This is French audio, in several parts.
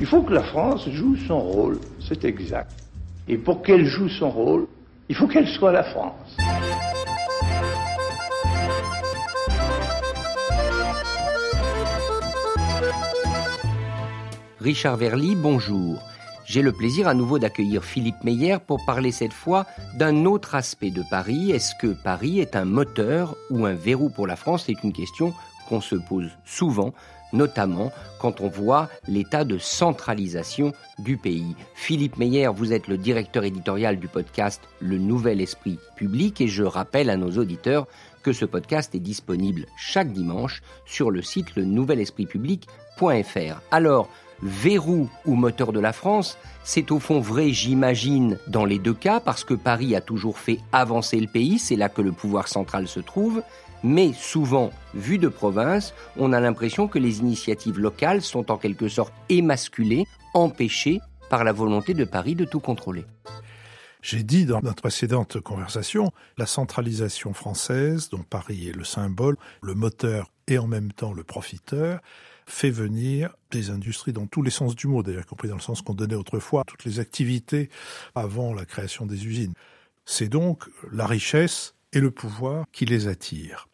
Il faut que la France joue son rôle, c'est exact. Et pour qu'elle joue son rôle, il faut qu'elle soit la France. Richard Verly, bonjour. J'ai le plaisir à nouveau d'accueillir Philippe Meyer pour parler cette fois d'un autre aspect de Paris. Est-ce que Paris est un moteur ou un verrou pour la France? C'est une question qu'on se pose souvent, notamment quand on voit l'état de centralisation du pays. Philippe Meyer, vous êtes le directeur éditorial du podcast Le Nouvel Esprit Public et je rappelle à nos auditeurs que ce podcast est disponible chaque dimanche sur le site le nouvelespritpublic.fr. Alors, verrou ou moteur de la France, c'est au fond vrai, j'imagine, dans les deux cas, parce que Paris a toujours fait avancer le pays, c'est là que le pouvoir central se trouve, mais souvent, vu de province, on a l'impression que les initiatives locales sont en quelque sorte émasculées, empêchées par la volonté de Paris de tout contrôler. J'ai dit dans notre précédente conversation, la centralisation française, dont Paris est le symbole, le moteur et en même temps le profiteur, fait venir des industries dans tous les sens du mot, d'ailleurs, compris dans le sens qu'on donnait autrefois toutes les activités avant la création des usines. C'est donc la richesse et le pouvoir qui les attirent.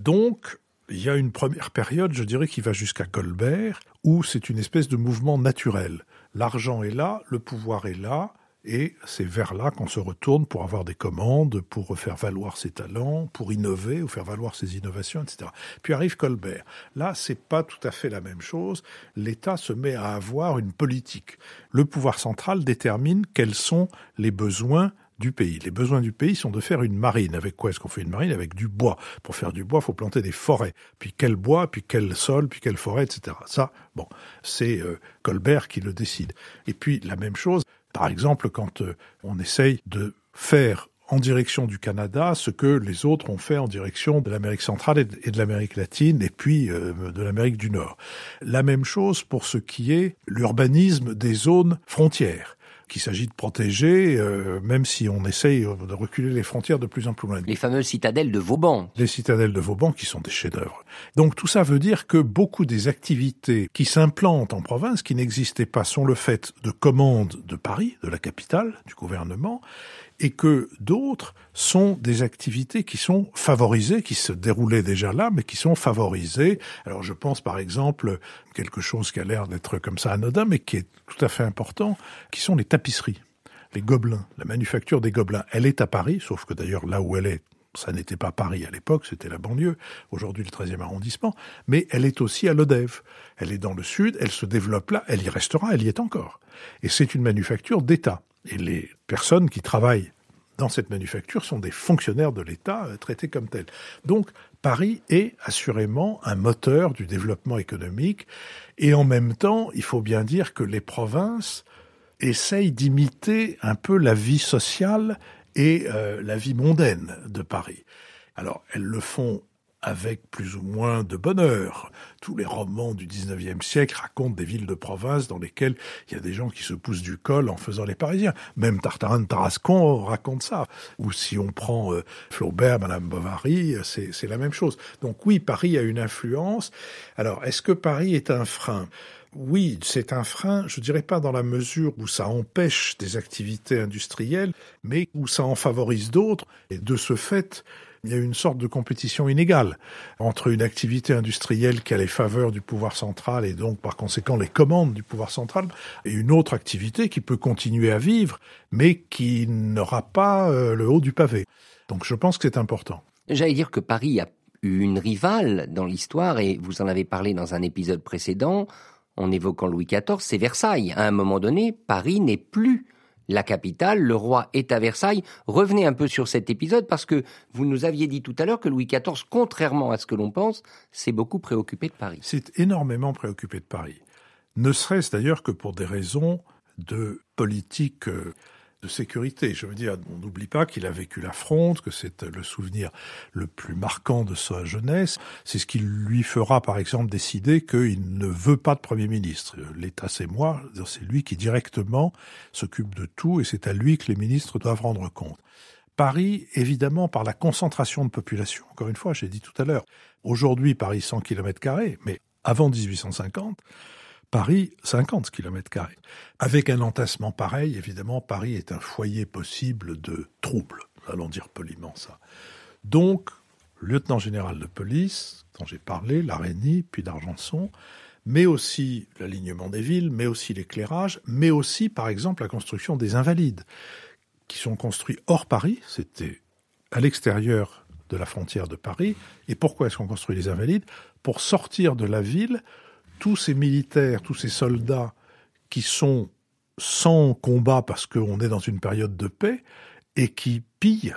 Donc, il y a une première période, je dirais, qui va jusqu'à Colbert, où c'est une espèce de mouvement naturel. L'argent est là, le pouvoir est là, et c'est vers là qu'on se retourne pour avoir des commandes, pour faire valoir ses talents, pour innover ou faire valoir ses innovations, etc. Puis arrive Colbert. Là, c'est pas tout à fait la même chose. L'État se met à avoir une politique. Le pouvoir central détermine quels sont les besoins du pays. Les besoins du pays sont de faire une marine. Avec quoi est-ce qu'on fait une marine? Avec du bois. Pour faire du bois, il faut planter des forêts. Puis quel bois, puis quel sol, puis quelle forêt, etc. Ça, bon, c'est euh, Colbert qui le décide. Et puis la même chose, par exemple, quand euh, on essaye de faire en direction du Canada ce que les autres ont fait en direction de l'Amérique centrale et de l'Amérique latine et puis euh, de l'Amérique du Nord. La même chose pour ce qui est l'urbanisme des zones frontières qu'il s'agit de protéger, euh, même si on essaye de reculer les frontières de plus en plus loin. Les fameuses citadelles de Vauban. Les citadelles de Vauban qui sont des chefs-d'œuvre. Donc tout ça veut dire que beaucoup des activités qui s'implantent en province, qui n'existaient pas, sont le fait de commandes de Paris, de la capitale, du gouvernement, et que d'autres sont des activités qui sont favorisées, qui se déroulaient déjà là, mais qui sont favorisées. Alors je pense par exemple quelque chose qui a l'air d'être comme ça anodin, mais qui est tout à fait important, qui sont les tapisseries, les gobelins, la manufacture des gobelins. Elle est à Paris, sauf que d'ailleurs là où elle est, ça n'était pas Paris à l'époque, c'était la banlieue, aujourd'hui le 13e arrondissement, mais elle est aussi à l'Odève. Elle est dans le sud, elle se développe là, elle y restera, elle y est encore. Et c'est une manufacture d'État. Et les personnes qui travaillent dans cette manufacture sont des fonctionnaires de l'État euh, traités comme tels. Donc Paris est assurément un moteur du développement économique et en même temps, il faut bien dire que les provinces essayent d'imiter un peu la vie sociale et euh, la vie mondaine de Paris. Alors, elles le font avec plus ou moins de bonheur. Tous les romans du 19e siècle racontent des villes de province dans lesquelles il y a des gens qui se poussent du col en faisant les Parisiens. Même Tartarin de Tarascon raconte ça. Ou si on prend euh, Flaubert, Madame Bovary, c'est la même chose. Donc oui, Paris a une influence. Alors, est-ce que Paris est un frein? Oui, c'est un frein, je dirais pas dans la mesure où ça empêche des activités industrielles, mais où ça en favorise d'autres. Et de ce fait, il y a une sorte de compétition inégale entre une activité industrielle qui a les faveurs du pouvoir central et donc par conséquent les commandes du pouvoir central et une autre activité qui peut continuer à vivre mais qui n'aura pas euh, le haut du pavé. Donc je pense que c'est important. J'allais dire que Paris a eu une rivale dans l'histoire et vous en avez parlé dans un épisode précédent en évoquant Louis XIV, c'est Versailles. À un moment donné, Paris n'est plus la capitale, le roi est à Versailles. Revenez un peu sur cet épisode parce que vous nous aviez dit tout à l'heure que Louis XIV, contrairement à ce que l'on pense, s'est beaucoup préoccupé de Paris. C'est énormément préoccupé de Paris. Ne serait-ce d'ailleurs que pour des raisons de politique euh, de sécurité. Je veux dire, on n'oublie pas qu'il a vécu la fronde, que c'est le souvenir le plus marquant de sa jeunesse. C'est ce qui lui fera, par exemple, décider qu'il ne veut pas de Premier ministre. L'État, c'est moi, c'est lui qui directement s'occupe de tout et c'est à lui que les ministres doivent rendre compte. Paris, évidemment, par la concentration de population. Encore une fois, j'ai dit tout à l'heure, aujourd'hui, Paris 100 km, mais avant 1850, Paris, 50 km. Avec un entassement pareil, évidemment, Paris est un foyer possible de troubles, allons dire poliment ça. Donc, lieutenant général de police, dont j'ai parlé, l'Araignée, puis d'Argenson, mais aussi l'alignement des villes, mais aussi l'éclairage, mais aussi, par exemple, la construction des invalides, qui sont construits hors Paris, c'était à l'extérieur de la frontière de Paris. Et pourquoi est-ce qu'on construit les invalides? Pour sortir de la ville tous ces militaires, tous ces soldats qui sont sans combat parce qu'on est dans une période de paix et qui pillent,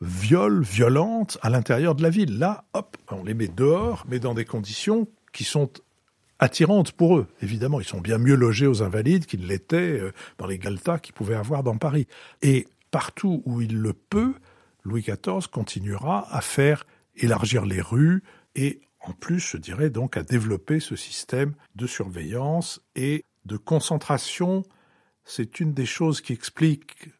violent, violentent à l'intérieur de la ville. Là, hop, on les met dehors, mais dans des conditions qui sont attirantes pour eux. Évidemment, ils sont bien mieux logés aux Invalides qu'ils l'étaient euh, dans les galtas qu'ils pouvaient avoir dans Paris. Et partout où il le peut, Louis XIV continuera à faire élargir les rues et en plus, je dirais donc à développer ce système de surveillance et de concentration. C'est une des choses qui explique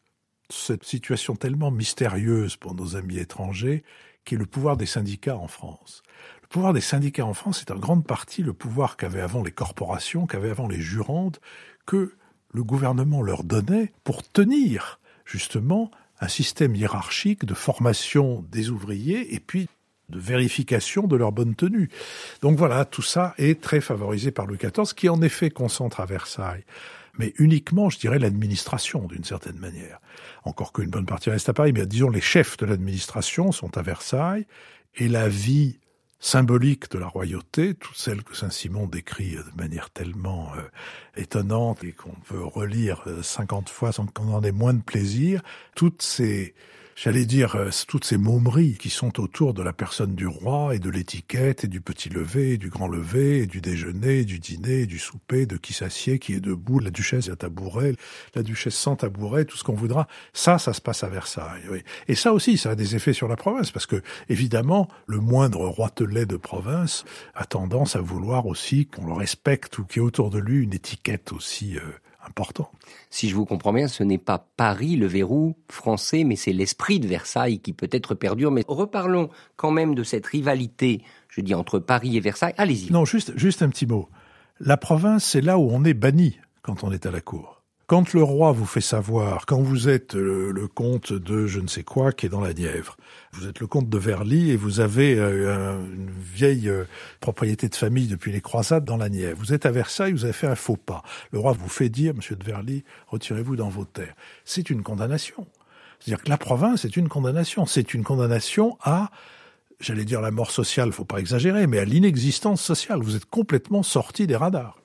cette situation tellement mystérieuse pour nos amis étrangers, qui est le pouvoir des syndicats en France. Le pouvoir des syndicats en France est en grande partie le pouvoir qu'avaient avant les corporations, qu'avaient avant les jurantes, que le gouvernement leur donnait pour tenir justement un système hiérarchique de formation des ouvriers et puis de vérification de leur bonne tenue. Donc voilà, tout ça est très favorisé par Louis XIV, qui en effet concentre à Versailles, mais uniquement, je dirais, l'administration d'une certaine manière. Encore qu'une bonne partie reste à Paris, mais disons les chefs de l'administration sont à Versailles, et la vie symbolique de la royauté, toute celle que Saint-Simon décrit de manière tellement euh, étonnante et qu'on peut relire 50 euh, fois sans qu'on en ait moins de plaisir, toutes ces j'allais dire, euh, toutes ces momeries qui sont autour de la personne du roi et de l'étiquette et du petit lever et du grand lever et du déjeuner, du dîner, du souper, de qui s'assied, qui est debout, la duchesse à tabouret, la duchesse sans tabouret, tout ce qu'on voudra. Ça, ça se passe à Versailles. Oui. Et ça aussi, ça a des effets sur la province parce que, évidemment, le moindre roitelet de province a tendance à vouloir aussi qu'on le respecte ou qu'il y ait autour de lui une étiquette aussi euh, important. Si je vous comprends bien, ce n'est pas Paris le verrou français, mais c'est l'esprit de Versailles qui peut-être perdure. Mais reparlons quand même de cette rivalité, je dis, entre Paris et Versailles. Allez-y. Non, juste, juste un petit mot. La province, c'est là où on est banni quand on est à la cour. Quand le roi vous fait savoir, quand vous êtes le, comte de je ne sais quoi qui est dans la Nièvre, vous êtes le comte de Verly et vous avez euh, une vieille euh, propriété de famille depuis les croisades dans la Nièvre. Vous êtes à Versailles, vous avez fait un faux pas. Le roi vous fait dire, monsieur de Verly, retirez-vous dans vos terres. C'est une condamnation. C'est-à-dire que la province est une condamnation. C'est une condamnation à j'allais dire la mort sociale, faut pas exagérer, mais à l'inexistence sociale. Vous êtes complètement sorti des radars.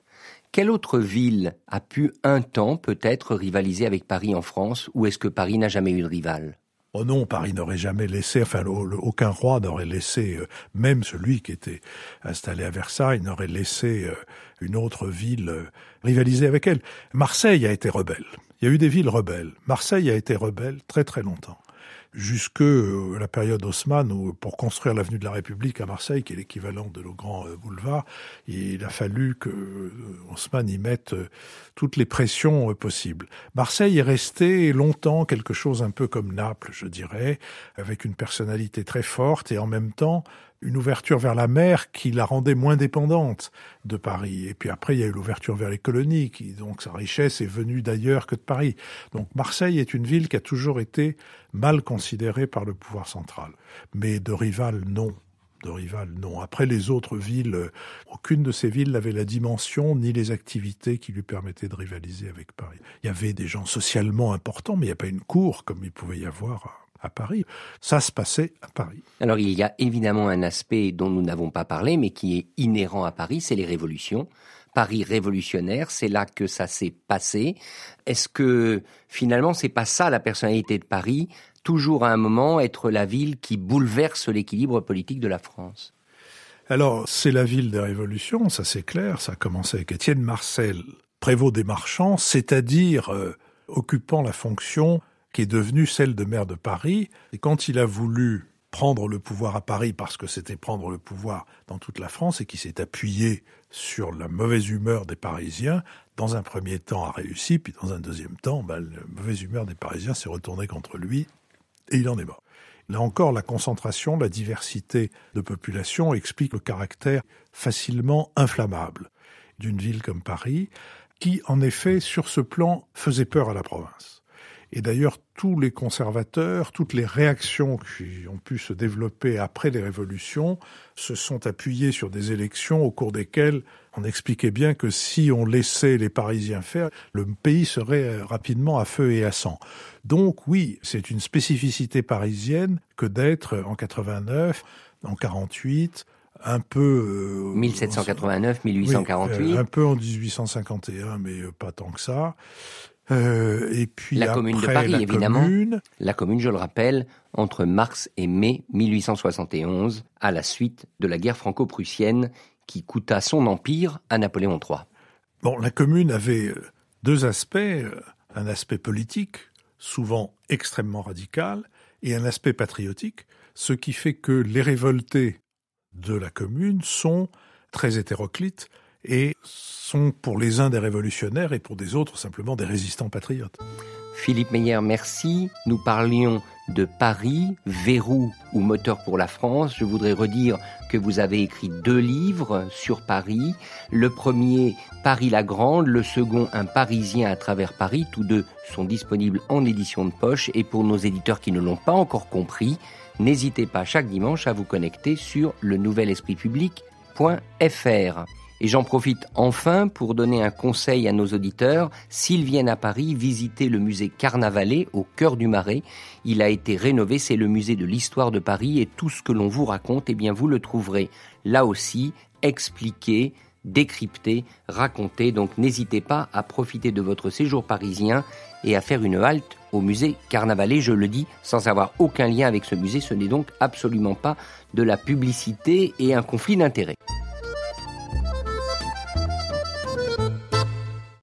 Quelle autre ville a pu un temps peut-être rivaliser avec Paris en France ou est-ce que Paris n'a jamais eu de rival? Oh non, Paris n'aurait jamais laissé, enfin aucun roi n'aurait laissé, euh, même celui qui était installé à Versailles n'aurait laissé euh, une autre ville euh, rivaliser avec elle. Marseille a été rebelle. Il y a eu des villes rebelles. Marseille a été rebelle très très longtemps jusque euh, la période Haussmann, où pour construire l'avenue de la République à Marseille, qui est l'équivalent de nos grands euh, boulevards, il a fallu que euh, Haussmann y mette toutes les pressions possibles. Marseille est resté longtemps quelque chose un peu comme Naples, je dirais, avec une personnalité très forte et en même temps une ouverture vers la mer qui la rendait moins dépendante de Paris. Et puis après, il y a eu l'ouverture vers les colonies, qui donc sa richesse est venue d'ailleurs que de Paris. Donc Marseille est une ville qui a toujours été mal considérée par le pouvoir central. Mais de rival, non. De rival, non. Après les autres villes, aucune de ces villes n'avait la dimension ni les activités qui lui permettaient de rivaliser avec Paris. Il y avait des gens socialement importants, mais il n'y a pas une cour comme il pouvait y avoir à Paris. Ça se passait à Paris. Alors il y a évidemment un aspect dont nous n'avons pas parlé, mais qui est inhérent à Paris, c'est les révolutions. Paris révolutionnaire, c'est là que ça s'est passé. Est-ce que finalement c'est pas ça la personnalité de Paris, toujours à un moment être la ville qui bouleverse l'équilibre politique de la France Alors c'est la ville des révolutions, ça c'est clair, ça a commencé avec Étienne Marcel, prévôt des marchands, c'est-à-dire euh, occupant la fonction qui est devenue celle de maire de Paris. Et quand il a voulu prendre le pouvoir à Paris parce que c'était prendre le pouvoir dans toute la France et qui s'est appuyé sur la mauvaise humeur des Parisiens, dans un premier temps a réussi, puis dans un deuxième temps, ben, la mauvaise humeur des Parisiens s'est retournée contre lui et il en est mort. Là encore, la concentration, la diversité de population explique le caractère facilement inflammable. d'une ville comme Paris, qui en effet, sur ce plan, faisait peur à la province. Et d'ailleurs, tous les conservateurs, toutes les réactions qui ont pu se développer après les révolutions se sont appuyées sur des élections au cours desquelles on expliquait bien que si on laissait les Parisiens faire, le pays serait rapidement à feu et à sang. Donc oui, c'est une spécificité parisienne que d'être en 89, en 48, un peu... 1789, 1848. un peu en 1851, mais pas tant que ça. Euh, et puis la commune de Paris, évidemment. La commune, je le rappelle, entre mars et mai 1871, à la suite de la guerre franco-prussienne qui coûta son empire à Napoléon III. Bon, la commune avait deux aspects, euh, un aspect politique, souvent extrêmement radical, et un aspect patriotique, ce qui fait que les révoltés de la commune sont très hétéroclites et sont pour les uns des révolutionnaires et pour des autres simplement des résistants patriotes. Philippe Meyer, merci. Nous parlions de Paris, verrou ou moteur pour la France. Je voudrais redire que vous avez écrit deux livres sur Paris. Le premier, Paris la Grande, le second, Un Parisien à travers Paris. Tous deux sont disponibles en édition de poche. Et pour nos éditeurs qui ne l'ont pas encore compris, n'hésitez pas chaque dimanche à vous connecter sur le nouvel esprit public.fr. Et j'en profite enfin pour donner un conseil à nos auditeurs. S'ils viennent à Paris, visitez le musée Carnavalet au cœur du Marais. Il a été rénové, c'est le musée de l'histoire de Paris et tout ce que l'on vous raconte, eh bien vous le trouverez là aussi expliqué, décrypté, raconté. Donc n'hésitez pas à profiter de votre séjour parisien et à faire une halte au musée Carnavalet, je le dis sans avoir aucun lien avec ce musée, ce n'est donc absolument pas de la publicité et un conflit d'intérêts.